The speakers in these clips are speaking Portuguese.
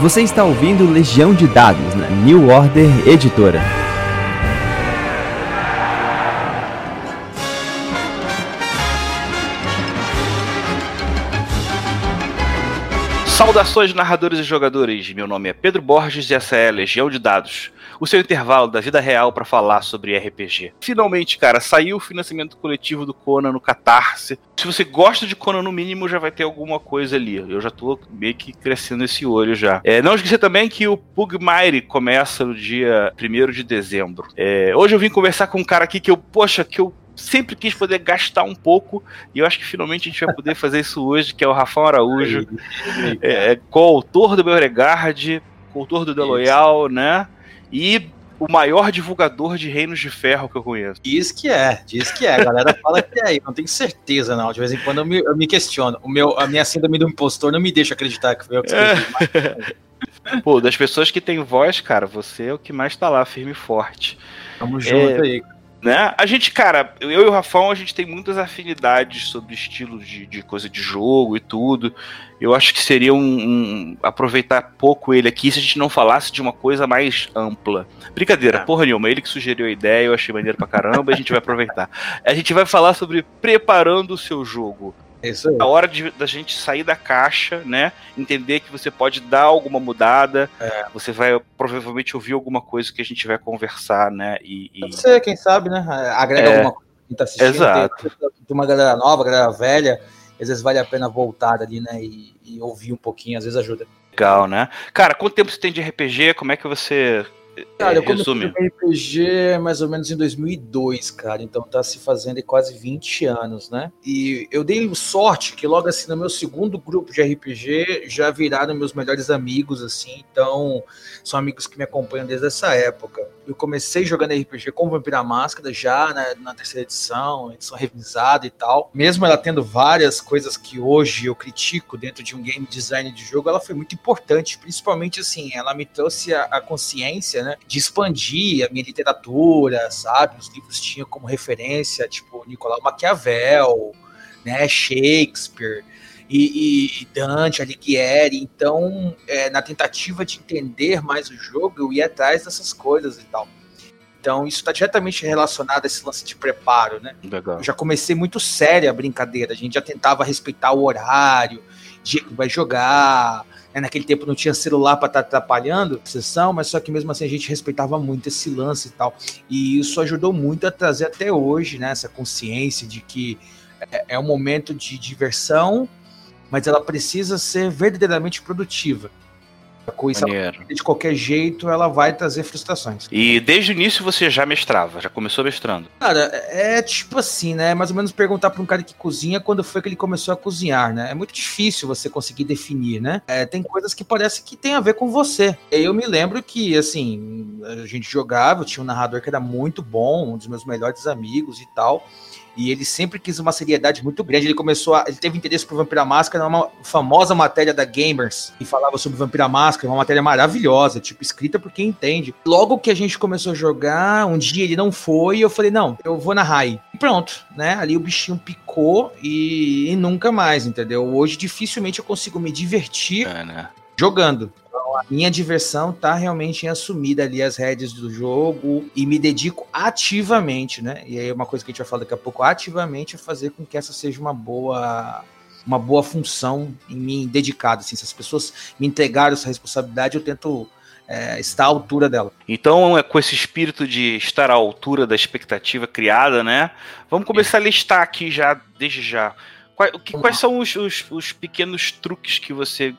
Você está ouvindo Legião de Dados na New Order Editora. Saudações, narradores e jogadores. Meu nome é Pedro Borges e essa é Legião de Dados, o seu intervalo da vida real para falar sobre RPG. Finalmente, cara, saiu o financiamento coletivo do Conan no Catarse. Se você gosta de Conan, no mínimo, já vai ter alguma coisa ali. Eu já tô meio que crescendo esse olho já. É, não esqueça também que o Pugmire começa no dia 1 de dezembro. É, hoje eu vim conversar com um cara aqui que eu, poxa, que eu sempre quis poder gastar um pouco, e eu acho que finalmente a gente vai poder fazer isso hoje, que é o Rafael Araújo, é, é coautor do Beauregard, coautor do The Loyal, né? E o maior divulgador de Reinos de Ferro que eu conheço. Diz que é, diz que é. A galera fala que é, não tenho certeza, não. De vez em quando eu me, eu me questiono. O meu, a minha síndrome do impostor não me deixa acreditar que foi eu que escrevi. É. Pô, das pessoas que têm voz, cara, você é o que mais tá lá, firme e forte. Tamo junto é, aí, né? A gente, cara, eu e o Rafão, a gente tem muitas afinidades sobre estilo de, de coisa de jogo e tudo. Eu acho que seria um, um, aproveitar pouco ele aqui se a gente não falasse de uma coisa mais ampla. Brincadeira, é. porra nenhuma, ele que sugeriu a ideia, eu achei maneiro pra caramba, a gente vai aproveitar. A gente vai falar sobre preparando o seu jogo. Isso aí. A hora de, da gente sair da caixa, né? Entender que você pode dar alguma mudada. É. Você vai provavelmente ouvir alguma coisa que a gente vai conversar, né? E, e... Pode ser, quem sabe, né? Agrega é. alguma coisa que tá assistindo. Exato. Tem, tem uma galera nova, galera velha. Às vezes vale a pena voltar ali, né? E, e ouvir um pouquinho, às vezes ajuda. Legal, né? Cara, quanto tempo você tem de RPG? Como é que você Cara, eu comecei RPG mais ou menos em 2002, cara. Então tá se fazendo quase 20 anos, né? E eu dei sorte que logo assim no meu segundo grupo de RPG já viraram meus melhores amigos, assim. Então são amigos que me acompanham desde essa época. Eu comecei jogando RPG com Vampira Máscara já né, na terceira edição, edição revisada e tal. Mesmo ela tendo várias coisas que hoje eu critico dentro de um game design de jogo, ela foi muito importante, principalmente assim, ela me trouxe a, a consciência né, de expandir a minha literatura, sabe? Os livros tinham como referência, tipo, Nicolau Maquiavel, né, Shakespeare, e, e, Dante, Alighieri. Então, é, na tentativa de entender mais o jogo, eu ia atrás dessas coisas e tal. Então, isso está diretamente relacionado a esse lance de preparo, né? Legal. Eu já comecei muito séria a brincadeira. A gente já tentava respeitar o horário, dia que vai jogar, né, naquele tempo não tinha celular para estar tá atrapalhando a sessão, mas só que mesmo assim a gente respeitava muito esse lance e tal. E isso ajudou muito a trazer até hoje né, essa consciência de que é, é um momento de diversão, mas ela precisa ser verdadeiramente produtiva. Coisa de qualquer jeito, ela vai trazer frustrações. E desde o início você já mestrava, já começou mestrando? Cara, é tipo assim, né? Mais ou menos perguntar para um cara que cozinha quando foi que ele começou a cozinhar, né? É muito difícil você conseguir definir, né? É, tem coisas que parece que tem a ver com você. Eu me lembro que, assim, a gente jogava, tinha um narrador que era muito bom, um dos meus melhores amigos e tal. E ele sempre quis uma seriedade muito grande. Ele começou a. Ele teve interesse por Vampira Máscara numa famosa matéria da Gamers, que falava sobre Vampira Máscara, uma matéria maravilhosa, tipo, escrita por quem entende. Logo que a gente começou a jogar, um dia ele não foi, e eu falei, não, eu vou na Rai. E pronto, né? Ali o bichinho picou e, e nunca mais, entendeu? Hoje dificilmente eu consigo me divertir é, né? jogando a minha diversão tá realmente em assumir ali as rédeas do jogo e me dedico ativamente, né? E aí uma coisa que a gente vai falar daqui a pouco, ativamente a fazer com que essa seja uma boa uma boa função em mim dedicada, assim, se as pessoas me entregaram essa responsabilidade, eu tento é, estar à altura dela. Então, é com esse espírito de estar à altura da expectativa criada, né? Vamos começar a listar aqui já, desde já. Quais, que, quais são os, os, os, pequenos truques que você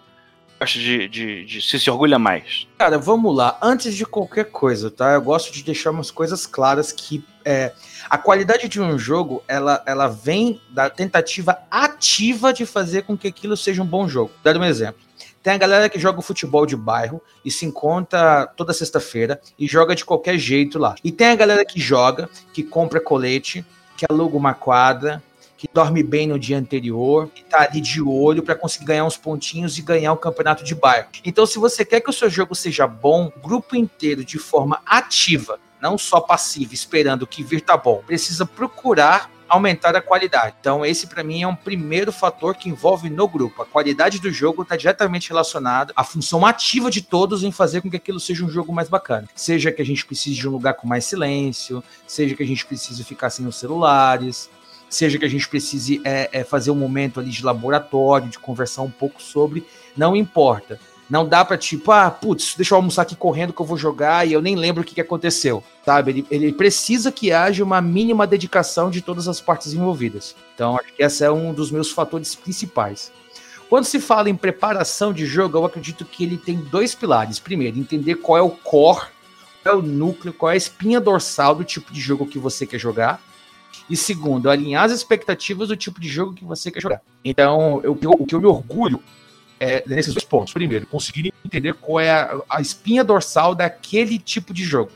gosta de, de, de, se, se orgulha mais? Cara, vamos lá. Antes de qualquer coisa, tá? Eu gosto de deixar umas coisas claras que é, a qualidade de um jogo, ela, ela vem da tentativa ativa de fazer com que aquilo seja um bom jogo. Dá um exemplo. Tem a galera que joga futebol de bairro e se encontra toda sexta-feira e joga de qualquer jeito lá. E tem a galera que joga, que compra colete, que aluga uma quadra, que dorme bem no dia anterior, que tá ali de olho para conseguir ganhar uns pontinhos e ganhar o campeonato de bairro. Então, se você quer que o seu jogo seja bom, grupo inteiro de forma ativa, não só passiva, esperando que vir tá bom, precisa procurar aumentar a qualidade. Então, esse para mim é um primeiro fator que envolve no grupo. A qualidade do jogo está diretamente relacionada à função ativa de todos em fazer com que aquilo seja um jogo mais bacana. Seja que a gente precise de um lugar com mais silêncio, seja que a gente precise ficar sem os celulares, seja que a gente precise é, é, fazer um momento ali de laboratório, de conversar um pouco sobre, não importa. Não dá para tipo, ah, putz, deixa eu almoçar aqui correndo que eu vou jogar e eu nem lembro o que, que aconteceu, sabe? Ele, ele precisa que haja uma mínima dedicação de todas as partes envolvidas. Então, acho que esse é um dos meus fatores principais. Quando se fala em preparação de jogo, eu acredito que ele tem dois pilares. Primeiro, entender qual é o core, qual é o núcleo, qual é a espinha dorsal do tipo de jogo que você quer jogar. E segundo, alinhar as expectativas do tipo de jogo que você quer jogar. Então, eu, o que eu me orgulho é, nesses dois pontos. Primeiro, conseguir entender qual é a, a, espinha dorsal daquele tipo de jogo.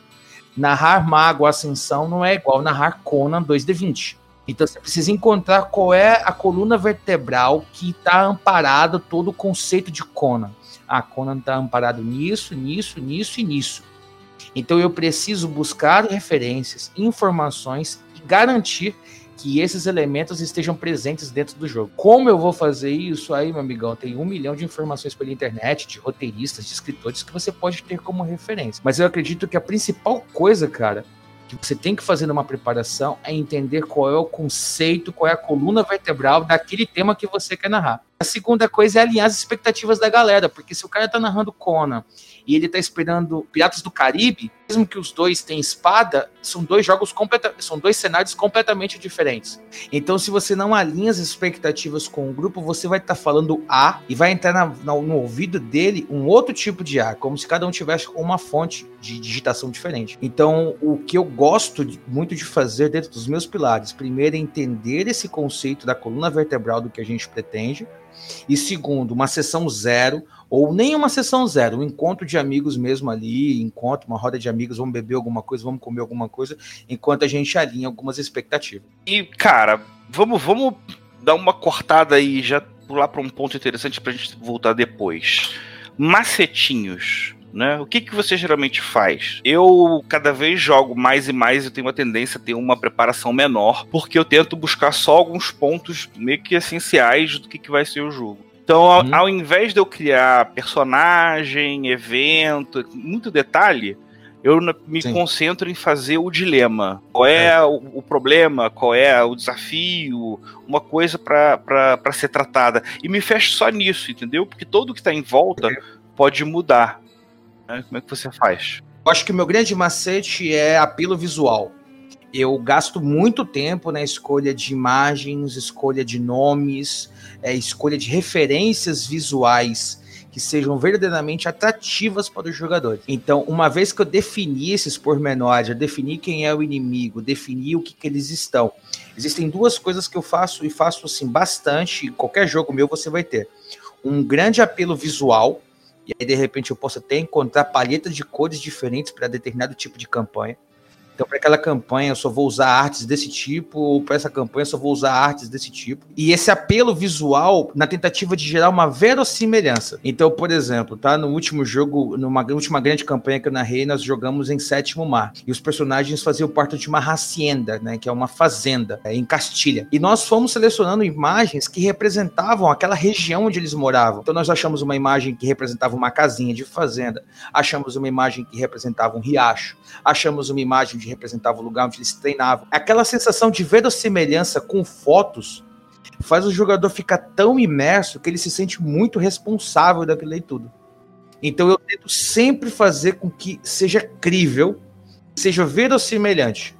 Narrar Mago Ascensão não é igual narrar Conan 2D20. Então você precisa encontrar qual é a coluna vertebral que está amparado todo o conceito de Conan. Ah, Conan está amparado nisso, nisso, nisso e nisso. Então eu preciso buscar referências, informações garantir que esses elementos estejam presentes dentro do jogo. Como eu vou fazer isso aí, meu amigão? Tem um milhão de informações pela internet, de roteiristas, de escritores que você pode ter como referência. Mas eu acredito que a principal coisa, cara, que você tem que fazer numa preparação é entender qual é o conceito, qual é a coluna vertebral daquele tema que você quer narrar. A segunda coisa é alinhar as expectativas da galera, porque se o cara tá narrando Conan e ele tá esperando Piratas do Caribe, mesmo que os dois tenham espada, são dois jogos completamente, são dois cenários completamente diferentes. Então, se você não alinha as expectativas com o grupo, você vai estar tá falando A e vai entrar na, no, no ouvido dele um outro tipo de A, como se cada um tivesse uma fonte de digitação diferente. Então, o que eu gosto de, muito de fazer dentro dos meus pilares, primeiro é entender esse conceito da coluna vertebral do que a gente pretende, e segundo, uma sessão zero, ou nem uma sessão zero, um encontro de amigos mesmo ali, encontro, uma roda de amigos, vamos beber alguma coisa, vamos comer alguma coisa, enquanto a gente alinha algumas expectativas. E, cara, vamos, vamos dar uma cortada aí, já pular para um ponto interessante para a gente voltar depois. Macetinhos. Né? O que, que você geralmente faz? Eu cada vez jogo mais e mais e tenho uma tendência a ter uma preparação menor, porque eu tento buscar só alguns pontos meio que essenciais do que, que vai ser o jogo. Então, ao, hum. ao invés de eu criar personagem, evento, muito detalhe, eu me Sim. concentro em fazer o dilema. Qual é, é. O, o, problema, qual é o desafio, uma coisa para ser tratada. E me fecho só nisso, entendeu? Porque tudo que está em volta é. pode mudar. Né? Como é que você faz? Eu acho que o meu grande macete é apelo visual. Eu gasto muito tempo na escolha de imagens, escolha de nomes, é, escolha de referências visuais que sejam verdadeiramente atrativas para os jogadores. Então, uma vez que eu defini esses pormenores, eu defini quem é o inimigo, defini o que, que eles estão, existem duas coisas que eu faço e faço assim bastante. Qualquer jogo meu você vai ter um grande apelo visual. E aí, de repente, eu posso até encontrar palhetas de cores diferentes para determinado tipo de campanha. Então, para aquela campanha, eu só vou usar artes desse tipo, ou para essa campanha, eu só vou usar artes desse tipo. E esse apelo visual na tentativa de gerar uma verossimilhança. Então, por exemplo, tá? No último jogo, numa última grande campanha que eu narrei, nós jogamos em Sétimo Mar. E os personagens faziam parte de uma hacienda, né? Que é uma fazenda, é, em Castilha. E nós fomos selecionando imagens que representavam aquela região onde eles moravam. Então, nós achamos uma imagem que representava uma casinha de fazenda, achamos uma imagem que representava um riacho, achamos uma imagem de representava o lugar onde eles treinavam. Aquela sensação de verossimilhança com fotos faz o jogador ficar tão imerso que ele se sente muito responsável daquilo e tudo. Então eu tento sempre fazer com que seja crível, seja verossimilhante.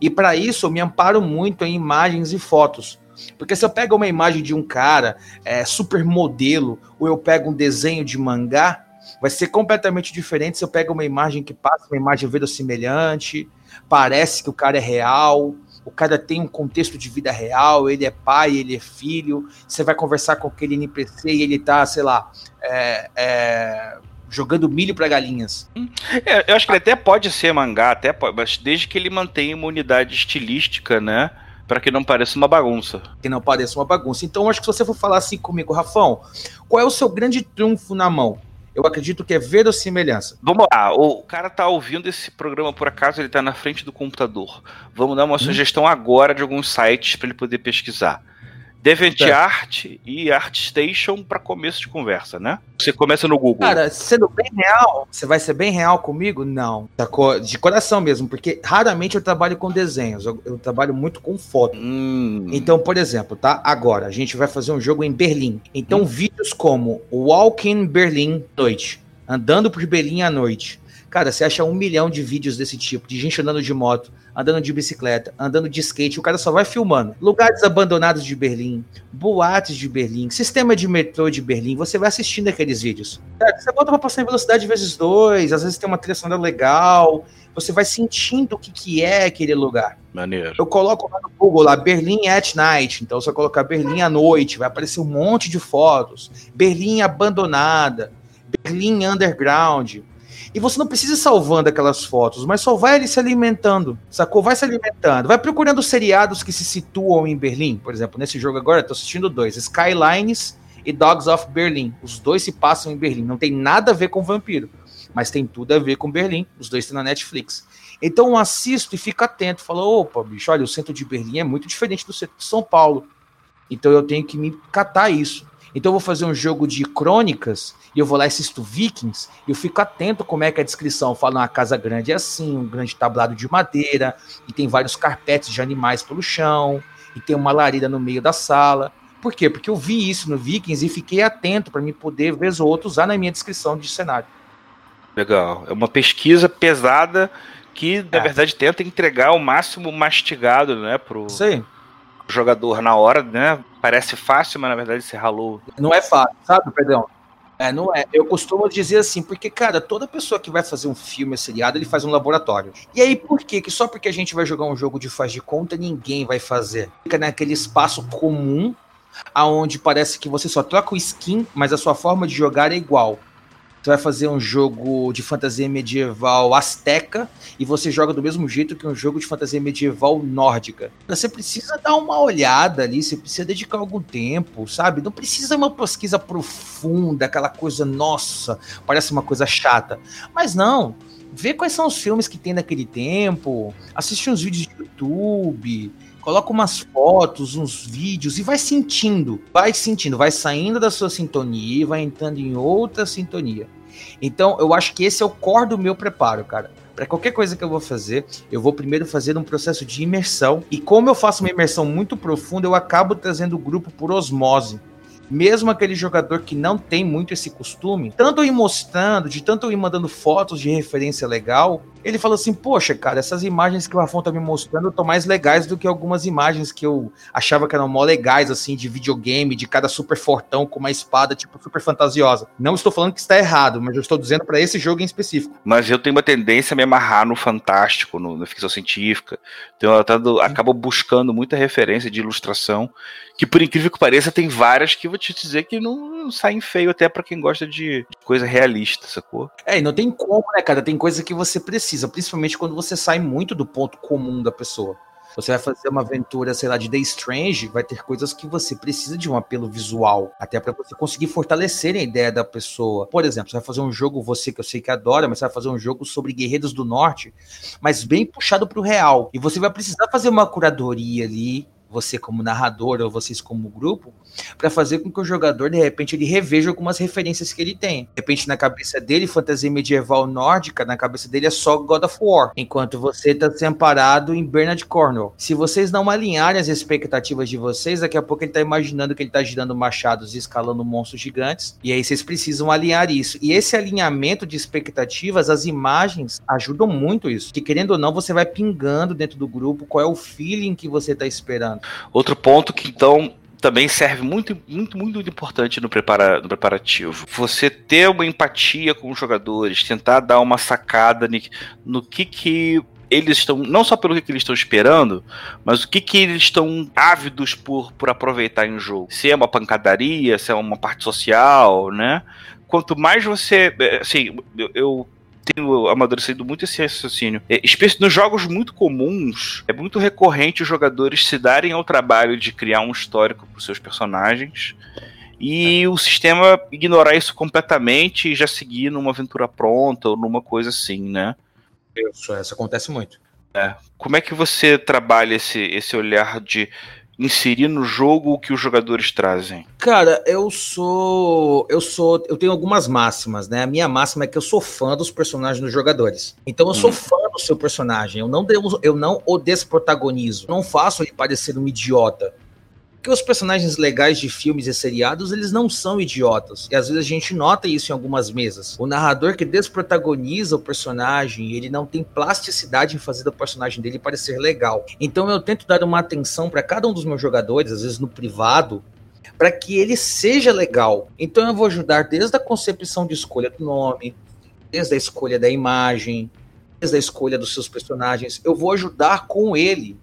E para isso eu me amparo muito em imagens e fotos. Porque se eu pego uma imagem de um cara é, super modelo, ou eu pego um desenho de mangá, vai ser completamente diferente se eu pego uma imagem que passa uma imagem verossimilhante, parece que o cara é real, o cara tem um contexto de vida real, ele é pai, ele é filho, você vai conversar com aquele NPC e ele tá, sei lá, é, é, jogando milho para galinhas. É, eu acho que ele até pode ser mangá, até pode, mas desde que ele mantenha uma unidade estilística, né? Para que não pareça uma bagunça. Que não pareça uma bagunça. Então, acho que se você for falar assim comigo, Rafão, qual é o seu grande trunfo na mão? Eu acredito que é verossimilhança. Vamos lá, o cara tá ouvindo esse programa por acaso, ele tá na frente do computador. Vamos dar uma hum. sugestão agora de alguns sites para ele poder pesquisar. DeviantArt é. e ArtStation para começo de conversa, né? Você começa no Google. Cara, sendo bem real, você vai ser bem real comigo? Não. De coração mesmo, porque raramente eu trabalho com desenhos, eu, eu trabalho muito com foto. Hum. Então, por exemplo, tá? Agora, a gente vai fazer um jogo em Berlim. Então, hum. vídeos como Walking Berlim Noite, andando por Berlim à noite. Cara, você acha um milhão de vídeos desse tipo, de gente andando de moto, andando de bicicleta, andando de skate, o cara só vai filmando. Lugares abandonados de Berlim, boates de Berlim, sistema de metrô de Berlim, você vai assistindo aqueles vídeos. Você bota pra passar em velocidade vezes dois, às vezes tem uma trilha sonora legal, você vai sentindo o que, que é aquele lugar. Maneiro. Eu coloco lá no Google lá, Berlim at night. Então, se eu colocar Berlim à noite, vai aparecer um monte de fotos. Berlim abandonada. Berlim underground. E você não precisa ir salvando aquelas fotos, mas só vai ali se alimentando, sacou? Vai se alimentando. Vai procurando seriados que se situam em Berlim. Por exemplo, nesse jogo agora, estou assistindo dois: Skylines e Dogs of Berlin. Os dois se passam em Berlim. Não tem nada a ver com vampiro, mas tem tudo a ver com Berlim. Os dois estão na Netflix. Então eu assisto e fico atento. Falo, opa, bicho, olha, o centro de Berlim é muito diferente do centro de São Paulo. Então eu tenho que me catar isso. Então eu vou fazer um jogo de crônicas e eu vou lá e assisto Vikings e eu fico atento como é que a descrição fala uma casa grande é assim, um grande tablado de madeira e tem vários carpetes de animais pelo chão e tem uma lareira no meio da sala. Por quê? Porque eu vi isso no Vikings e fiquei atento para me poder, vez ou outra, usar na minha descrição de cenário. Legal. É uma pesquisa pesada que, na é. verdade, tenta entregar o máximo mastigado, né, pro, Sim jogador na hora, né? Parece fácil, mas na verdade você ralou. Não é fácil, sabe, perdão? É, não é. Eu costumo dizer assim, porque, cara, toda pessoa que vai fazer um filme seriado, ele faz um laboratório. E aí, por quê? Que só porque a gente vai jogar um jogo de faz de conta, ninguém vai fazer. Fica naquele espaço comum, aonde parece que você só troca o skin, mas a sua forma de jogar é igual. Você vai fazer um jogo de fantasia medieval asteca e você joga do mesmo jeito que um jogo de fantasia medieval nórdica. Você precisa dar uma olhada ali, você precisa dedicar algum tempo, sabe? Não precisa uma pesquisa profunda, aquela coisa, nossa, parece uma coisa chata. Mas não, vê quais são os filmes que tem naquele tempo, assiste uns vídeos de YouTube, coloca umas fotos, uns vídeos e vai sentindo, vai sentindo, vai saindo da sua sintonia e vai entrando em outra sintonia. Então, eu acho que esse é o core do meu preparo, cara. Para qualquer coisa que eu vou fazer, eu vou primeiro fazer um processo de imersão. E como eu faço uma imersão muito profunda, eu acabo trazendo o grupo por osmose mesmo aquele jogador que não tem muito esse costume, tanto eu ir mostrando, de tanto eu ir mandando fotos de referência legal, ele falou assim: Poxa, cara, essas imagens que o Rafão tá me mostrando estão mais legais do que algumas imagens que eu achava que eram mó legais, assim, de videogame, de cada super fortão com uma espada, tipo, super fantasiosa. Não estou falando que está errado, mas eu estou dizendo para esse jogo em específico. Mas eu tenho uma tendência a me amarrar no fantástico, no, na ficção científica. Então eu acabo buscando muita referência de ilustração, que por incrível que pareça, tem várias que eu vou te dizer que não, não saem feio até para quem gosta de coisa realista, sacou? É, e não tem como, né, cara? Tem coisa que você precisa precisa, principalmente quando você sai muito do ponto comum da pessoa. Você vai fazer uma aventura, sei lá, de The Strange, vai ter coisas que você precisa de um apelo visual, até para você conseguir fortalecer a ideia da pessoa. Por exemplo, você vai fazer um jogo, você que eu sei que adora, mas você vai fazer um jogo sobre guerreiros do norte, mas bem puxado para o real. E você vai precisar fazer uma curadoria ali, você como narrador ou vocês como grupo, para fazer com que o jogador, de repente, ele reveja algumas referências que ele tem. De repente, na cabeça dele, fantasia medieval nórdica, na cabeça dele é só God of War, enquanto você está se amparado em Bernard Cornwell. Se vocês não alinharem as expectativas de vocês, daqui a pouco ele está imaginando que ele está girando machados e escalando monstros gigantes, e aí vocês precisam alinhar isso. E esse alinhamento de expectativas, as imagens ajudam muito isso. Que querendo ou não, você vai pingando dentro do grupo qual é o feeling que você está esperando. Outro ponto que então também serve muito, muito, muito importante no, prepara, no preparativo. Você ter uma empatia com os jogadores, tentar dar uma sacada no que que eles estão, não só pelo que eles estão esperando, mas o que, que eles estão ávidos por, por aproveitar em jogo. Se é uma pancadaria, se é uma parte social, né? Quanto mais você. Eh, assim, eu, eu tenho amadurecido muito esse raciocínio. É, nos jogos muito comuns, é muito recorrente os jogadores se darem ao trabalho de criar um histórico para os seus personagens e o sistema ignorar isso completamente e já seguir numa aventura pronta ou numa coisa assim, né? Isso, isso acontece muito. É. Como é que você trabalha esse, esse olhar de inserir no jogo o que os jogadores trazem? Cara, eu sou. Eu sou. Eu tenho algumas máximas, né? A minha máxima é que eu sou fã dos personagens dos jogadores. Então eu sou hum. fã do seu personagem. Eu não, eu não o desprotagonizo. Não faço ele parecer um idiota. Porque os personagens legais de filmes e seriados, eles não são idiotas. E às vezes a gente nota isso em algumas mesas. O narrador que desprotagoniza o personagem, ele não tem plasticidade em fazer o personagem dele parecer legal. Então eu tento dar uma atenção para cada um dos meus jogadores, às vezes no privado, para que ele seja legal. Então eu vou ajudar desde a concepção de escolha do nome, desde a escolha da imagem, desde a escolha dos seus personagens. Eu vou ajudar com ele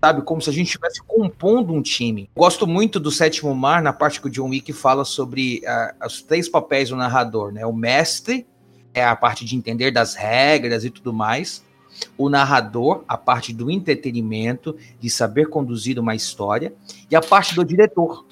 sabe? Como se a gente estivesse compondo um time. Gosto muito do Sétimo Mar, na parte que o John Wick fala sobre uh, os três papéis do narrador, né? O mestre é a parte de entender das regras e tudo mais. O narrador, a parte do entretenimento, de saber conduzir uma história. E a parte do diretor,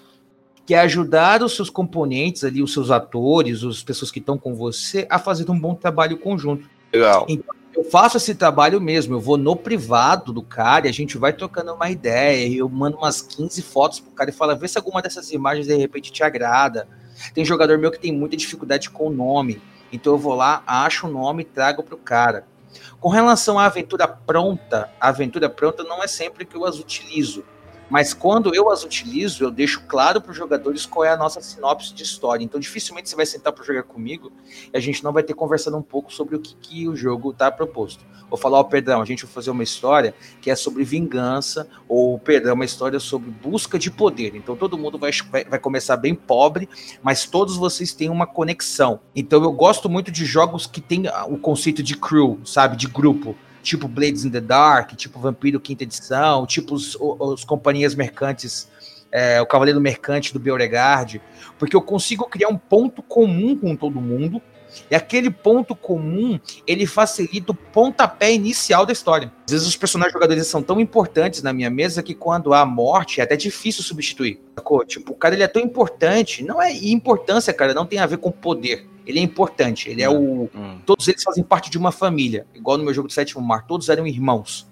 que é ajudar os seus componentes ali, os seus atores, as pessoas que estão com você, a fazer um bom trabalho conjunto. Legal. Então, eu faço esse trabalho mesmo, eu vou no privado do cara e a gente vai trocando uma ideia, eu mando umas 15 fotos pro cara e falo, vê se alguma dessas imagens de repente te agrada. Tem jogador meu que tem muita dificuldade com o nome, então eu vou lá, acho o nome e trago pro cara. Com relação à aventura pronta, a aventura pronta não é sempre que eu as utilizo. Mas quando eu as utilizo, eu deixo claro para os jogadores qual é a nossa sinopse de história. Então, dificilmente você vai sentar para jogar comigo e a gente não vai ter conversando um pouco sobre o que, que o jogo está proposto. Vou falar, ó, oh, perdão, a gente vai fazer uma história que é sobre vingança, ou, perdão, uma história sobre busca de poder. Então, todo mundo vai, vai, começar bem pobre, mas todos vocês têm uma conexão. Então, eu gosto muito de jogos que tem o conceito de crew, sabe, de grupo tipo Blades in the Dark, tipo Vampiro Quinta Edição, tipo os, os companhias mercantes, é, o Cavaleiro Mercante do Beauregard, porque eu consigo criar um ponto comum com todo mundo, e aquele ponto comum, ele facilita o pontapé inicial da história. Às vezes os personagens jogadores são tão importantes na minha mesa que quando há morte é até difícil substituir. Sacou? Tipo, o cara ele é tão importante, não é importância, cara, não tem a ver com poder ele é importante. Ele é o. Hum. Todos eles fazem parte de uma família. Igual no meu jogo do Sétimo Mar. Todos eram irmãos.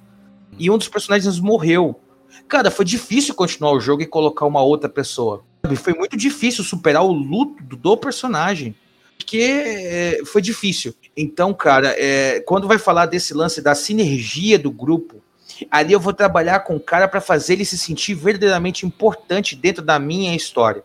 Hum. E um dos personagens morreu. Cara, foi difícil continuar o jogo e colocar uma outra pessoa. Foi muito difícil superar o luto do personagem. Porque é, foi difícil. Então, cara, é, quando vai falar desse lance da sinergia do grupo, ali eu vou trabalhar com o cara para fazer ele se sentir verdadeiramente importante dentro da minha história.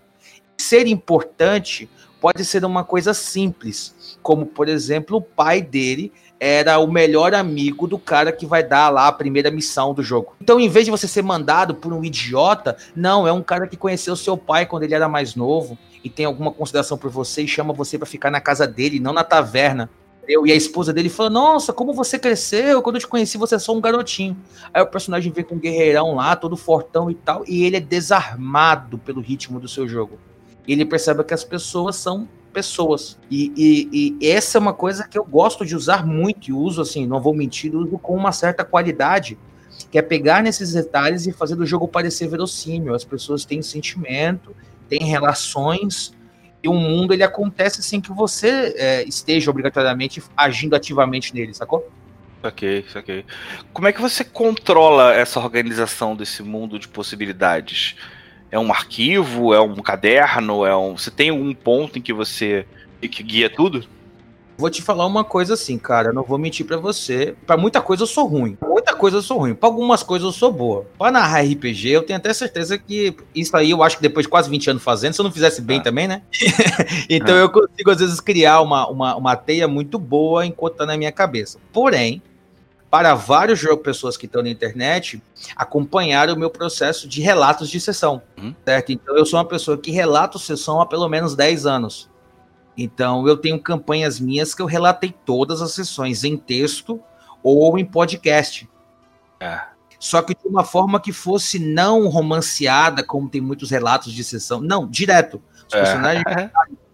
Ser importante pode ser uma coisa simples, como por exemplo, o pai dele era o melhor amigo do cara que vai dar lá a primeira missão do jogo. Então, em vez de você ser mandado por um idiota, não, é um cara que conheceu seu pai quando ele era mais novo e tem alguma consideração por você e chama você para ficar na casa dele, não na taverna. Eu, e a esposa dele fala: Nossa, como você cresceu? Quando eu te conheci, você é só um garotinho. Aí o personagem vem com um guerreirão lá, todo fortão e tal, e ele é desarmado pelo ritmo do seu jogo ele percebe que as pessoas são pessoas. E, e, e, essa é uma coisa que eu gosto de usar muito e uso assim, não vou mentir, uso com uma certa qualidade, que é pegar nesses detalhes e fazer do jogo parecer verossímil. As pessoas têm sentimento, têm relações, e o mundo ele acontece sem que você é, esteja obrigatoriamente agindo ativamente nele, sacou? Ok, ok. Como é que você controla essa organização desse mundo de possibilidades? é um arquivo, é um caderno, é um. Você tem um ponto em que você que guia tudo? Vou te falar uma coisa assim, cara, não vou mentir para você. Para muita coisa eu sou ruim. Muita coisa eu sou ruim. Para algumas coisas eu sou boa. Para narrar RPG, eu tenho até certeza que isso aí eu acho que depois de quase 20 anos fazendo, se eu não fizesse bem ah. também, né? então ah. eu consigo às vezes criar uma, uma, uma teia muito boa enquanto tá na minha cabeça. Porém, para vários pessoas que estão na internet acompanhar o meu processo de relatos de sessão, uhum. certo? Então eu sou uma pessoa que relato sessão há pelo menos 10 anos. Então eu tenho campanhas minhas que eu relatei todas as sessões em texto ou em podcast. É. Só que de uma forma que fosse não romanceada, como tem muitos relatos de sessão. Não, direto. Os é. personagens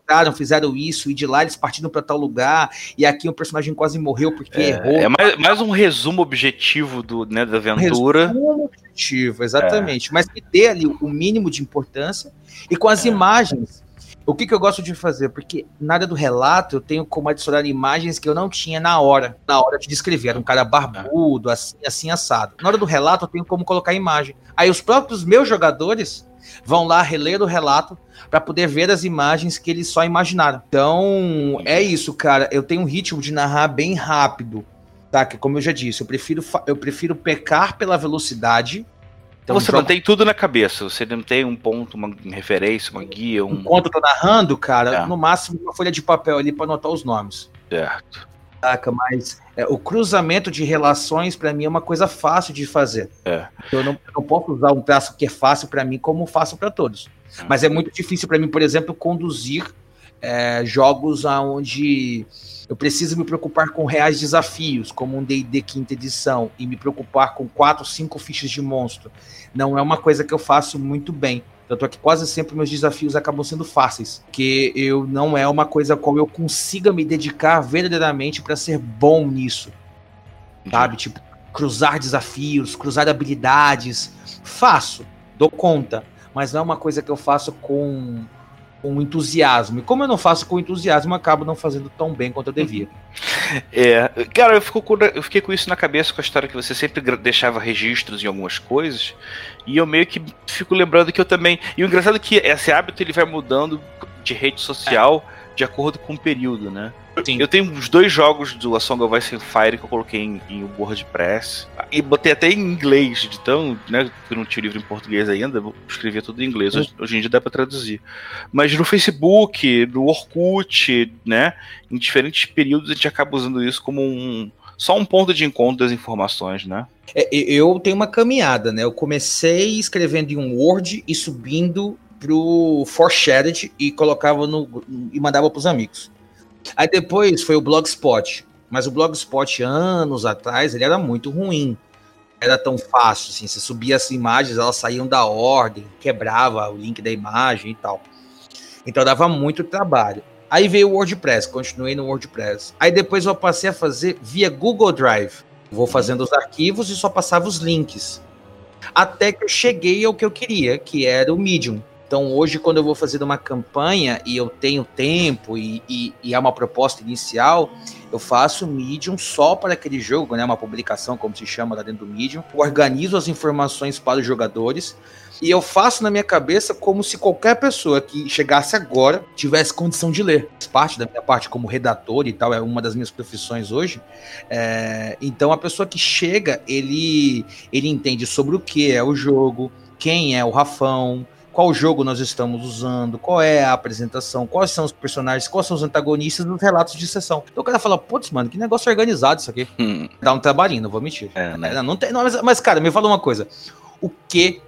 entraram, fizeram isso, e de lá eles partiram para tal lugar, e aqui o personagem quase morreu porque é, errou. É mais, mais, um resumo objetivo do, né, da aventura. Um resumo objetivo, exatamente. É. Mas que dê ali o mínimo de importância e com as é. imagens. O que, que eu gosto de fazer? Porque nada do relato eu tenho como adicionar imagens que eu não tinha na hora, na hora de descrever. Era um cara barbudo, assim, assim assado. Na hora do relato eu tenho como colocar imagem. Aí os próprios meus jogadores vão lá reler o relato para poder ver as imagens que eles só imaginaram. Então, é isso, cara. Eu tenho um ritmo de narrar bem rápido, tá? Que como eu já disse, eu prefiro eu prefiro pecar pela velocidade. Então, você jogo... mantém tudo na cabeça, você não tem um ponto, uma referência, uma guia, um. Enquanto eu tô narrando, cara, é. no máximo uma folha de papel ali para anotar os nomes. Certo. Saca, mas é, o cruzamento de relações para mim é uma coisa fácil de fazer. É. Eu, não, eu não posso usar um traço que é fácil para mim como fácil para todos. Mas é muito difícil para mim, por exemplo, conduzir é, jogos onde eu preciso me preocupar com reais desafios, como um D&D quinta edição, e me preocupar com quatro, cinco fichas de monstro. Não é uma coisa que eu faço muito bem. Tanto é que quase sempre meus desafios acabam sendo fáceis, que eu não é uma coisa a qual eu consiga me dedicar verdadeiramente para ser bom nisso. Sabe? Tipo, cruzar desafios, cruzar habilidades. Faço, dou conta mas não é uma coisa que eu faço com, com entusiasmo. E como eu não faço com entusiasmo, acabo não fazendo tão bem quanto eu devia. É, cara, eu, fico com, eu fiquei com isso na cabeça com a história que você sempre deixava registros em algumas coisas, e eu meio que fico lembrando que eu também. E o engraçado é que esse hábito ele vai mudando de rede social é. de acordo com o período, né? Sim. Eu tenho os dois jogos do A Song of Ice and Fire que eu coloquei em, em WordPress. E botei até em inglês, de tão, né? Que não tinha livro em português ainda, eu escrevia tudo em inglês. Hoje, hoje em dia dá pra traduzir. Mas no Facebook, no Orkut, né? Em diferentes períodos a gente acaba usando isso como um. Só um ponto de encontro das informações, né? É, eu tenho uma caminhada, né? Eu comecei escrevendo em um Word e subindo pro Forshared e colocava no e mandava para os amigos. Aí depois foi o Blogspot. Mas o Blogspot, anos atrás, ele era muito ruim. Era tão fácil, assim. Você subia as imagens, elas saíam da ordem, quebrava o link da imagem e tal. Então dava muito trabalho. Aí veio o WordPress, continuei no WordPress. Aí depois eu passei a fazer via Google Drive. Vou fazendo os arquivos e só passava os links. Até que eu cheguei ao que eu queria, que era o Medium. Então, hoje, quando eu vou fazer uma campanha e eu tenho tempo e, e, e é uma proposta inicial, eu faço Medium só para aquele jogo, né? Uma publicação, como se chama lá dentro do Medium. Eu organizo as informações para os jogadores e eu faço na minha cabeça como se qualquer pessoa que chegasse agora tivesse condição de ler. Parte da minha parte como redator e tal é uma das minhas profissões hoje. É, então, a pessoa que chega, ele, ele entende sobre o que é o jogo, quem é o Rafão, qual jogo nós estamos usando, qual é a apresentação, quais são os personagens, quais são os antagonistas nos relatos de sessão. Então o cara fala, putz, mano, que negócio organizado isso aqui. Hum. Dá um trabalhinho, não vou mentir. É, né? não, tem, não, mas, mas, cara, me fala uma coisa. O que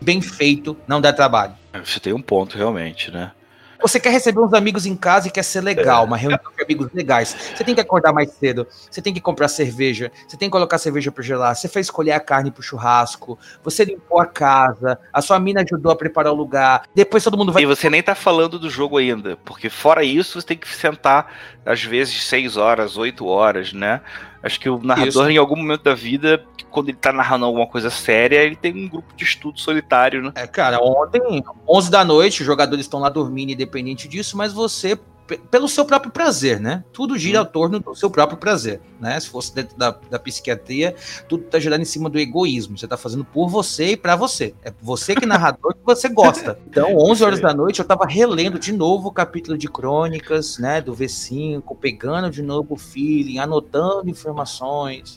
bem feito não dá trabalho? Você tem um ponto, realmente, né? Você quer receber uns amigos em casa e quer ser legal, é. uma reunião de amigos legais. Você tem que acordar mais cedo, você tem que comprar cerveja, você tem que colocar cerveja para gelar, você fez escolher a carne pro churrasco, você limpou a casa, a sua mina ajudou a preparar o lugar, depois todo mundo vai. E você nem tá falando do jogo ainda, porque fora isso você tem que sentar, às vezes, seis horas, oito horas, né? Acho que o narrador, Isso. em algum momento da vida, quando ele tá narrando alguma coisa séria, ele tem um grupo de estudo solitário, né? É, cara, ontem, 11 da noite, os jogadores estão lá dormindo independente disso, mas você pelo seu próprio prazer, né? Tudo gira ao torno do seu próprio prazer, né? Se fosse dentro da, da psiquiatria, tudo tá girando em cima do egoísmo. Você tá fazendo por você e para você. É você que é narrador que você gosta. Então, 11 horas da noite, eu tava relendo de novo o capítulo de crônicas, né? Do V5, pegando de novo o feeling, anotando informações.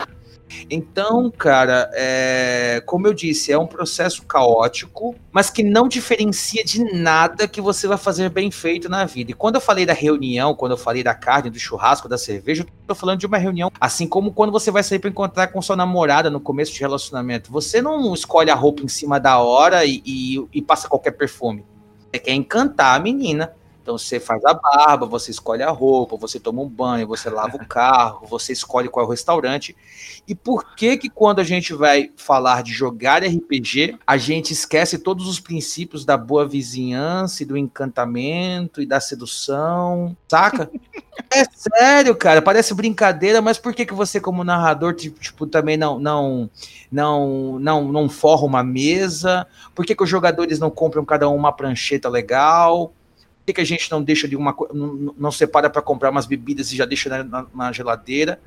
Então, cara, é, como eu disse, é um processo caótico, mas que não diferencia de nada que você vai fazer bem feito na vida. E quando eu falei da reunião, quando eu falei da carne, do churrasco, da cerveja, eu tô falando de uma reunião, assim como quando você vai sair para encontrar com sua namorada no começo de relacionamento. Você não escolhe a roupa em cima da hora e, e, e passa qualquer perfume. Você quer encantar a menina. Então você faz a barba, você escolhe a roupa, você toma um banho, você lava o carro, você escolhe qual é o restaurante. E por que que quando a gente vai falar de jogar RPG, a gente esquece todos os princípios da boa vizinhança e do encantamento e da sedução, saca? É sério, cara, parece brincadeira, mas por que, que você, como narrador, tipo, também não não não não, não forra uma mesa? Por que, que os jogadores não compram cada um uma prancheta legal? Que, que a gente não deixa de uma não, não separa para comprar umas bebidas e já deixa na, na, na geladeira?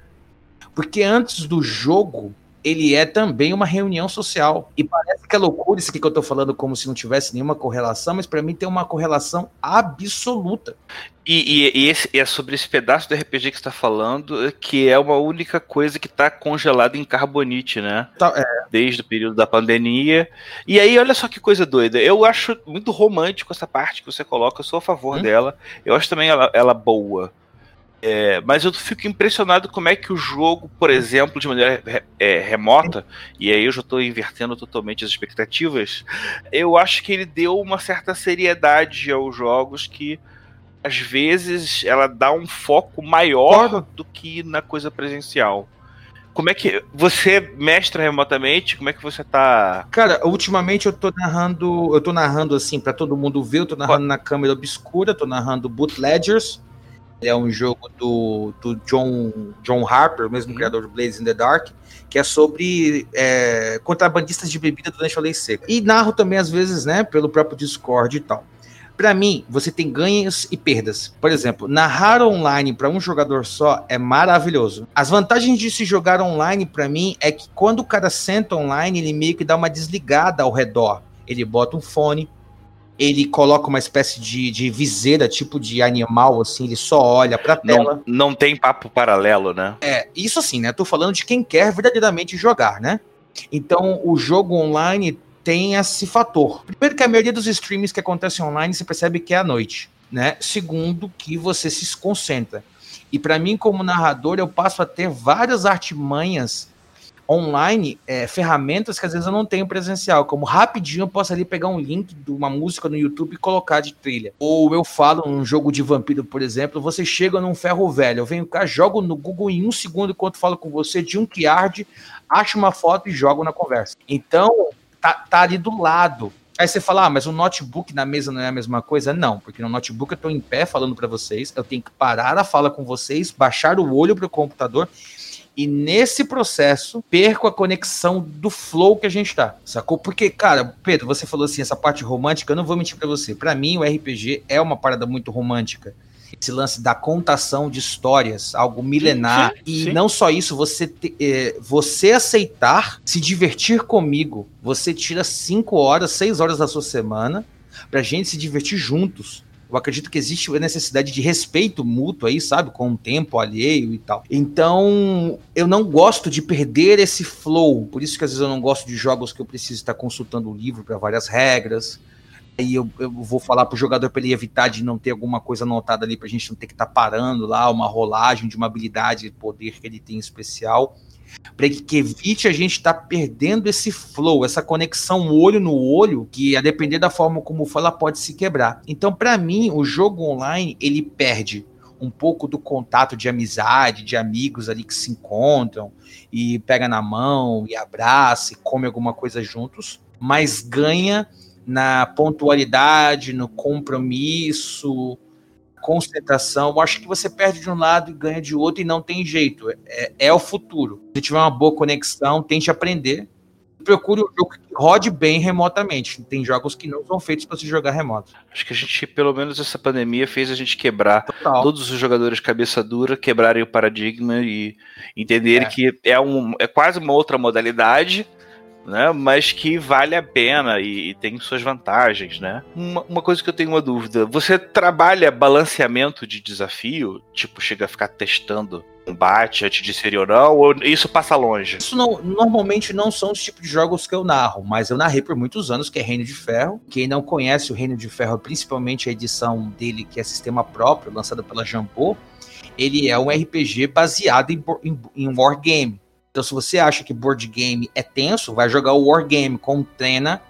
Porque antes do jogo, ele é também uma reunião social. E parece que é loucura isso aqui que eu tô falando, como se não tivesse nenhuma correlação, mas para mim tem uma correlação absoluta. E, e, e, esse, e, é sobre esse pedaço do RPG que você tá falando, que é uma única coisa que tá congelada em carbonite, né? Tá, é. Desde o período da pandemia. E aí, olha só que coisa doida. Eu acho muito romântico essa parte que você coloca, eu sou a favor hum? dela. Eu acho também ela, ela boa. É, mas eu fico impressionado como é que o jogo, por exemplo, de maneira é, remota, e aí eu já estou invertendo totalmente as expectativas, eu acho que ele deu uma certa seriedade aos jogos que às vezes ela dá um foco maior do que na coisa presencial. Como é que você mestra remotamente? Como é que você tá? Cara, ultimamente eu tô narrando, eu tô narrando assim para todo mundo ver, eu tô narrando na câmera obscura, tô narrando Bootleggers é um jogo do, do John, John Harper, mesmo uhum. criador do Blades in the Dark, que é sobre é, contrabandistas de bebida durante a lei seca. E narro também, às vezes, né, pelo próprio Discord e tal. Para mim, você tem ganhos e perdas. Por exemplo, narrar online para um jogador só é maravilhoso. As vantagens de se jogar online para mim é que quando o cara senta online, ele meio que dá uma desligada ao redor. Ele bota um fone, ele coloca uma espécie de, de viseira, tipo de animal, assim, ele só olha pra tela. Não, não tem papo paralelo, né? É, isso assim, né? Tô falando de quem quer verdadeiramente jogar, né? Então, o jogo online tem esse fator. Primeiro que a maioria dos streams que acontecem online, você percebe que é à noite, né? Segundo, que você se concentra. E para mim, como narrador, eu passo a ter várias artimanhas online é, ferramentas que às vezes eu não tenho presencial, como rapidinho eu posso ali pegar um link de uma música no YouTube e colocar de trilha. Ou eu falo num jogo de vampiro, por exemplo, você chega num ferro velho, eu venho cá, jogo no Google em um segundo enquanto falo com você, de um yard, acho uma foto e jogo na conversa. Então, tá, tá ali do lado. Aí você fala, ah, mas o notebook na mesa não é a mesma coisa? Não, porque no notebook eu tô em pé falando para vocês, eu tenho que parar a fala com vocês, baixar o olho pro computador e nesse processo, perco a conexão do flow que a gente tá, sacou? Porque, cara, Pedro, você falou assim, essa parte romântica, eu não vou mentir para você. Para mim, o RPG é uma parada muito romântica. Esse lance da contação de histórias, algo milenar. Sim, sim, e sim. não só isso, você, te, é, você aceitar se divertir comigo. Você tira cinco horas, seis horas da sua semana pra gente se divertir juntos. Eu acredito que existe a necessidade de respeito mútuo aí, sabe? Com o tempo alheio e tal. Então, eu não gosto de perder esse flow. Por isso que às vezes eu não gosto de jogos que eu preciso estar consultando o livro para várias regras. Aí eu, eu vou falar pro jogador para ele evitar de não ter alguma coisa anotada ali pra gente não ter que estar tá parando lá, uma rolagem de uma habilidade, poder que ele tem especial para que evite a gente estar tá perdendo esse flow, essa conexão olho no olho, que a depender da forma como fala pode se quebrar. Então, para mim, o jogo online ele perde um pouco do contato de amizade, de amigos ali que se encontram e pega na mão e abraça e come alguma coisa juntos, mas ganha na pontualidade, no compromisso, concentração. Eu acho que você perde de um lado e ganha de outro e não tem jeito. É, é o futuro. Se tiver uma boa conexão, tente aprender. Procure um jogo que rode bem remotamente. Tem jogos que não são feitos para se jogar remoto. Acho que a gente, pelo menos essa pandemia, fez a gente quebrar Total. todos os jogadores cabeça dura, quebrarem o paradigma e entenderem é. que é, um, é quase uma outra modalidade né? Mas que vale a pena e, e tem suas vantagens, né? Uma, uma, coisa que eu tenho uma dúvida: você trabalha balanceamento de desafio? Tipo, chega a ficar testando combate antes de ser ou não? Ou isso passa longe? Isso não, normalmente não são os tipos de jogos que eu narro, mas eu narrei por muitos anos, que é Reino de Ferro. Quem não conhece o Reino de Ferro, principalmente a edição dele, que é sistema próprio, lançada pela Jambô, ele é um RPG baseado em, em, em wargame. Então, se você acha que board game é tenso, vai jogar o Wargame com trena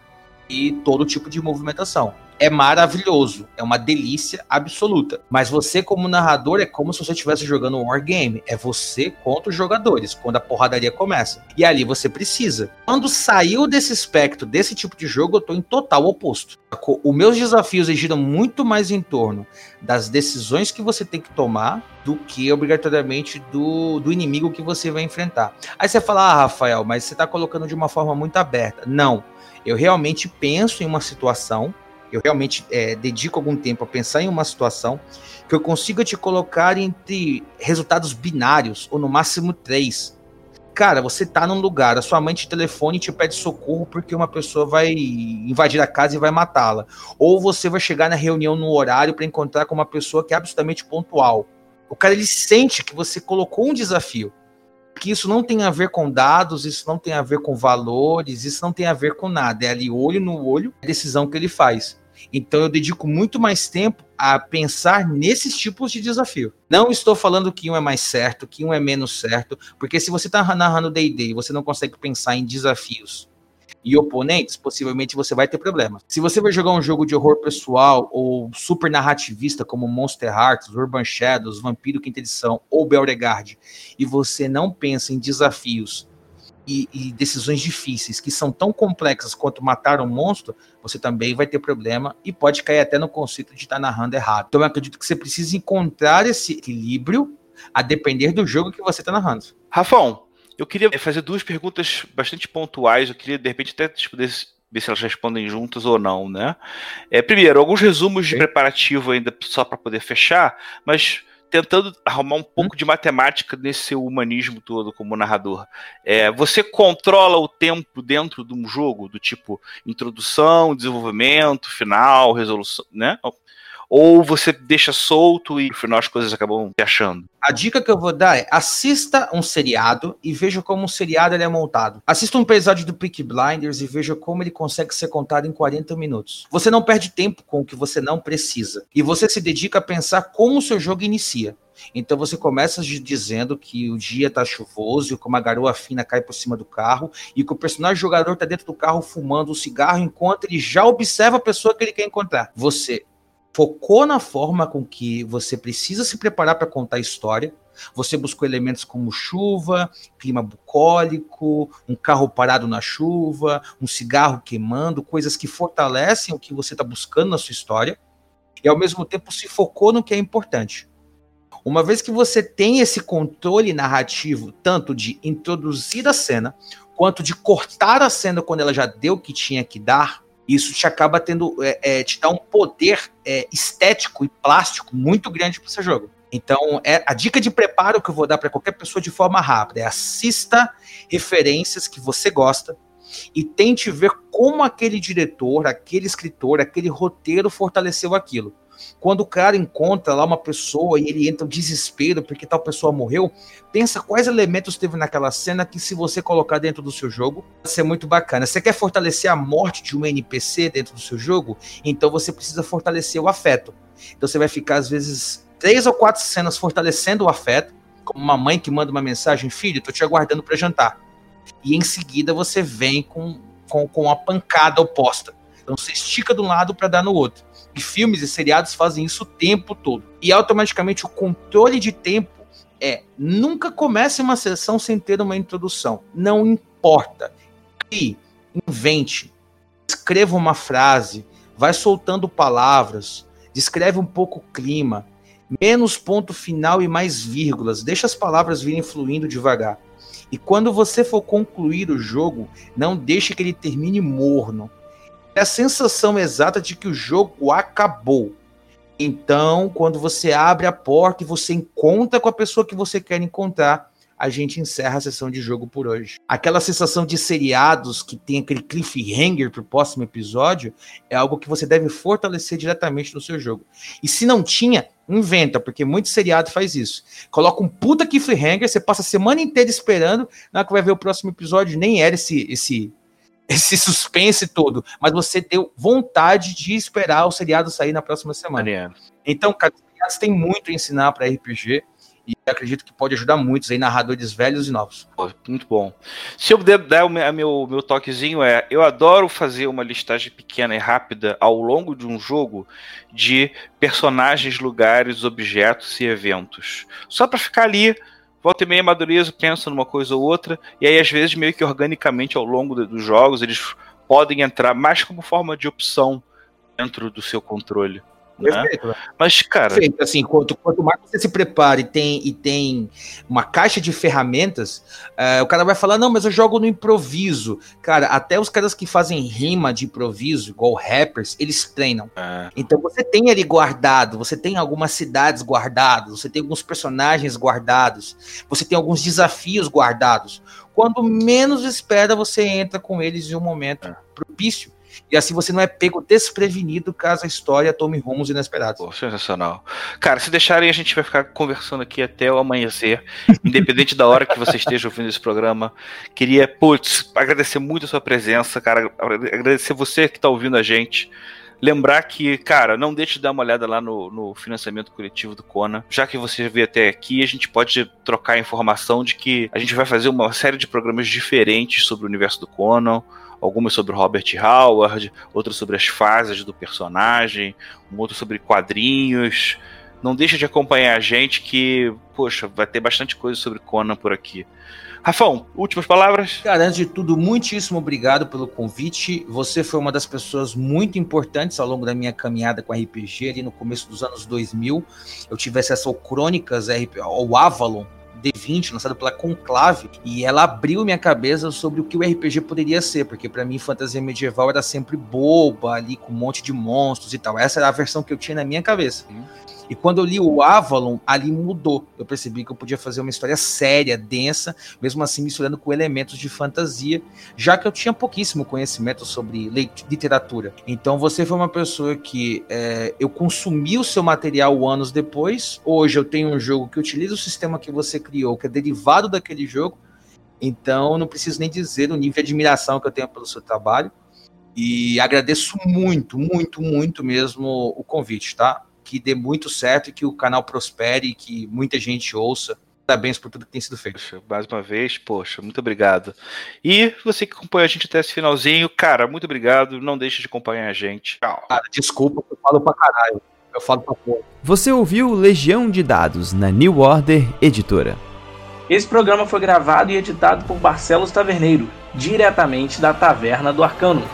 e todo tipo de movimentação. É maravilhoso, é uma delícia absoluta. Mas você, como narrador, é como se você estivesse jogando um wargame. É você contra os jogadores, quando a porradaria começa. E ali você precisa. Quando saiu desse espectro, desse tipo de jogo, eu tô em total oposto. Os meus desafios giram muito mais em torno das decisões que você tem que tomar do que obrigatoriamente do, do inimigo que você vai enfrentar. Aí você fala, ah, Rafael, mas você tá colocando de uma forma muito aberta. Não. Eu realmente penso em uma situação eu realmente é, dedico algum tempo a pensar em uma situação que eu consiga te colocar entre resultados binários, ou no máximo três. Cara, você tá num lugar, a sua mãe te telefone e te pede socorro porque uma pessoa vai invadir a casa e vai matá-la. Ou você vai chegar na reunião no horário para encontrar com uma pessoa que é absolutamente pontual. O cara ele sente que você colocou um desafio que isso não tem a ver com dados, isso não tem a ver com valores, isso não tem a ver com nada. É ali olho no olho a decisão que ele faz. Então eu dedico muito mais tempo a pensar nesses tipos de desafio. Não estou falando que um é mais certo, que um é menos certo, porque se você está narrando D&D e você não consegue pensar em desafios e oponentes, possivelmente você vai ter problemas. Se você vai jogar um jogo de horror pessoal ou super narrativista como Monster Hearts, Urban Shadows, Vampiro Quinta Edição ou Belregard, e você não pensa em desafios e, e, decisões difíceis que são tão complexas quanto matar um monstro, você também vai ter problema e pode cair até no conceito de estar narrando errado. Então eu acredito que você precisa encontrar esse equilíbrio a depender do jogo que você está narrando. Rafão, eu queria fazer duas perguntas bastante pontuais. Eu queria, de repente, até tipo, ver se elas respondem juntas ou não, né? É, primeiro, alguns resumos de preparativo ainda só para poder fechar, mas tentando arrumar um pouco hum. de matemática nesse seu humanismo todo como narrador. É, você controla o tempo dentro de um jogo, do tipo introdução, desenvolvimento, final, resolução, né? Ou você deixa solto e no final as coisas acabam se achando? A dica que eu vou dar é assista um seriado e veja como um seriado ele é montado. Assista um episódio do Peak Blinders e veja como ele consegue ser contado em 40 minutos. Você não perde tempo com o que você não precisa. E você se dedica a pensar como o seu jogo inicia. Então você começa dizendo que o dia tá chuvoso e que uma garoa fina cai por cima do carro e que o personagem jogador tá dentro do carro fumando um cigarro enquanto ele já observa a pessoa que ele quer encontrar. Você focou na forma com que você precisa se preparar para contar a história. Você buscou elementos como chuva, clima bucólico, um carro parado na chuva, um cigarro queimando, coisas que fortalecem o que você está buscando na sua história, e ao mesmo tempo se focou no que é importante. Uma vez que você tem esse controle narrativo, tanto de introduzir a cena, quanto de cortar a cena quando ela já deu o que tinha que dar, isso te acaba tendo, é, é, te dá um poder é, estético e plástico muito grande para seu jogo. Então, é a dica de preparo que eu vou dar para qualquer pessoa de forma rápida é assista referências que você gosta e tente ver como aquele diretor, aquele escritor, aquele roteiro fortaleceu aquilo. Quando o cara encontra lá uma pessoa e ele entra em desespero porque tal pessoa morreu, pensa quais elementos teve naquela cena que se você colocar dentro do seu jogo, vai ser muito bacana. Você quer fortalecer a morte de um NPC dentro do seu jogo? Então você precisa fortalecer o afeto. Então você vai ficar às vezes três ou quatro cenas fortalecendo o afeto, como uma mãe que manda uma mensagem, filho, tô te aguardando para jantar. E em seguida você vem com, com, com a pancada oposta. Então você estica de um lado para dar no outro. E filmes e seriados fazem isso o tempo todo. E automaticamente o controle de tempo é nunca comece uma sessão sem ter uma introdução. Não importa. E invente, escreva uma frase, vai soltando palavras, descreve um pouco o clima, menos ponto final e mais vírgulas, deixa as palavras virem fluindo devagar. E quando você for concluir o jogo, não deixe que ele termine morno a sensação exata de que o jogo acabou. Então, quando você abre a porta e você encontra com a pessoa que você quer encontrar, a gente encerra a sessão de jogo por hoje. Aquela sensação de seriados que tem aquele cliffhanger pro próximo episódio é algo que você deve fortalecer diretamente no seu jogo. E se não tinha, inventa, porque muito seriado faz isso. Coloca um puta cliffhanger, você passa a semana inteira esperando, na que vai ver o próximo episódio, nem era esse esse esse suspense todo, mas você deu vontade de esperar o seriado sair na próxima semana. Mariano. Então, cara, os seriados têm muito a ensinar para RPG E acredito que pode ajudar muitos aí, narradores velhos e novos. Muito bom. Se eu puder dar o meu, meu, meu toquezinho, é: eu adoro fazer uma listagem pequena e rápida ao longo de um jogo de personagens, lugares, objetos e eventos. Só para ficar ali volta e meia amadurezo, pensa numa coisa ou outra, e aí às vezes meio que organicamente ao longo dos jogos eles podem entrar mais como forma de opção dentro do seu controle. Né? Perfeito. Mas, cara. Perfeito. Assim, quanto, quanto mais você se prepara e tem, e tem uma caixa de ferramentas, uh, o cara vai falar: não, mas eu jogo no improviso. Cara, até os caras que fazem rima de improviso, igual rappers, eles treinam. É. Então você tem ali guardado, você tem algumas cidades guardadas, você tem alguns personagens guardados, você tem alguns desafios guardados. Quando menos espera, você entra com eles em um momento é. propício e assim você não é pego desprevenido caso a história tome rumos inesperados. Pô, sensacional. Cara, se deixarem, a gente vai ficar conversando aqui até o amanhecer, independente da hora que você esteja ouvindo esse programa. Queria, putz, agradecer muito a sua presença, cara, agradecer você que está ouvindo a gente. Lembrar que, cara, não deixe de dar uma olhada lá no, no financiamento coletivo do Conan. Já que você veio até aqui, a gente pode trocar informação de que a gente vai fazer uma série de programas diferentes sobre o universo do Conan algumas sobre Robert Howard, outras sobre as fases do personagem, um outro sobre quadrinhos. Não deixa de acompanhar a gente que, poxa, vai ter bastante coisa sobre Conan por aqui. Rafão, últimas palavras? Cara, antes de tudo, muitíssimo obrigado pelo convite. Você foi uma das pessoas muito importantes ao longo da minha caminhada com RPG ali no começo dos anos 2000. Eu tive acesso ao Crônicas, ao Avalon, D20, lançado pela Conclave, e ela abriu minha cabeça sobre o que o RPG poderia ser, porque para mim fantasia medieval era sempre boba, ali com um monte de monstros e tal. Essa era a versão que eu tinha na minha cabeça. E quando eu li o Avalon, ali mudou. Eu percebi que eu podia fazer uma história séria, densa, mesmo assim misturando com elementos de fantasia, já que eu tinha pouquíssimo conhecimento sobre literatura. Então você foi uma pessoa que é, eu consumi o seu material anos depois. Hoje eu tenho um jogo que utiliza o sistema que você criou, que é derivado daquele jogo. Então não preciso nem dizer o nível de admiração que eu tenho pelo seu trabalho. E agradeço muito, muito, muito mesmo o convite, tá? Que dê muito certo e que o canal prospere e que muita gente ouça. Parabéns por tudo que tem sido feito. Poxa, mais uma vez, poxa, muito obrigado. E você que acompanha a gente até esse finalzinho, cara, muito obrigado. Não deixe de acompanhar a gente. Tchau. Cara, desculpa, eu falo pra caralho. Eu falo pra porra. Você ouviu Legião de Dados na New Order Editora. Esse programa foi gravado e editado por Barcelos Taverneiro, diretamente da Taverna do Arcano.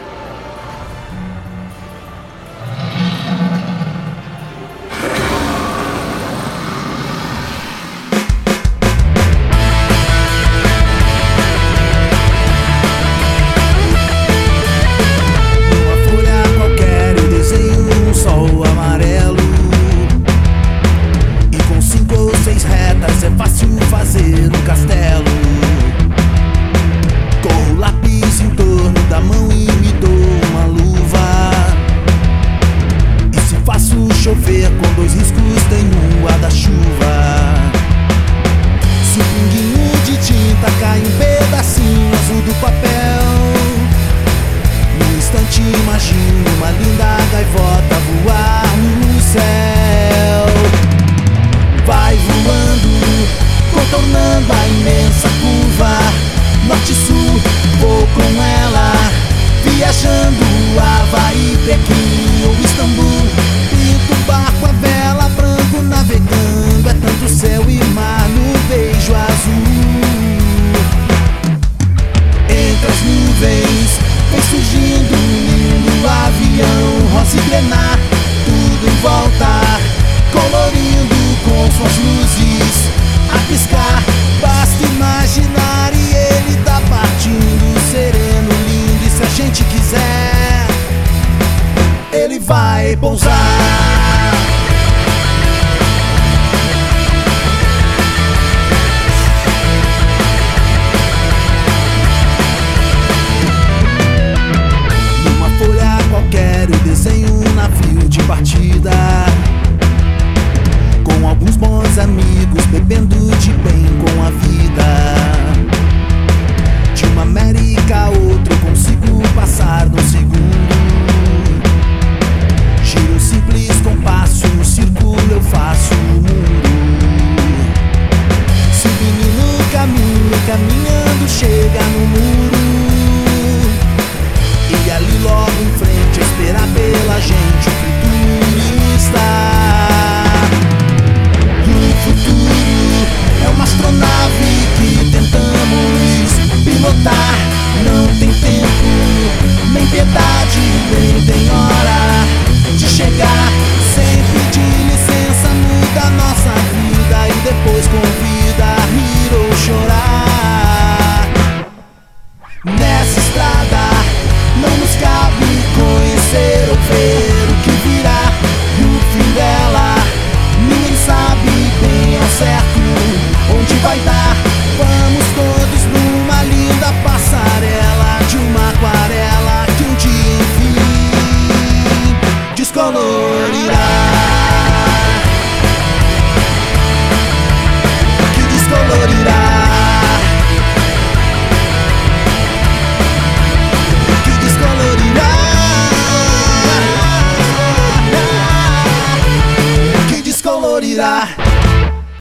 caminhando chega no muro. E ali logo em frente espera pela gente O futuro E o futuro é uma astronave que tentamos pilotar. Não tem tempo, nem piedade, nem tem hora de chegar.